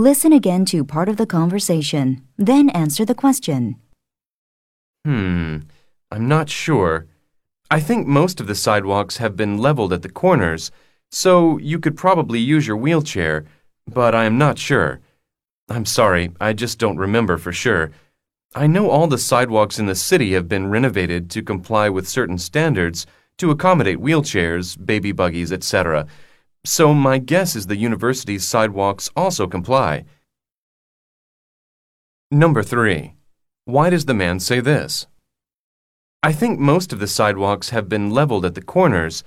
Listen again to part of the conversation, then answer the question. Hmm, I'm not sure. I think most of the sidewalks have been leveled at the corners, so you could probably use your wheelchair, but I am not sure. I'm sorry, I just don't remember for sure. I know all the sidewalks in the city have been renovated to comply with certain standards to accommodate wheelchairs, baby buggies, etc. So my guess is the university's sidewalks also comply. Number 3. Why does the man say this? I think most of the sidewalks have been leveled at the corners,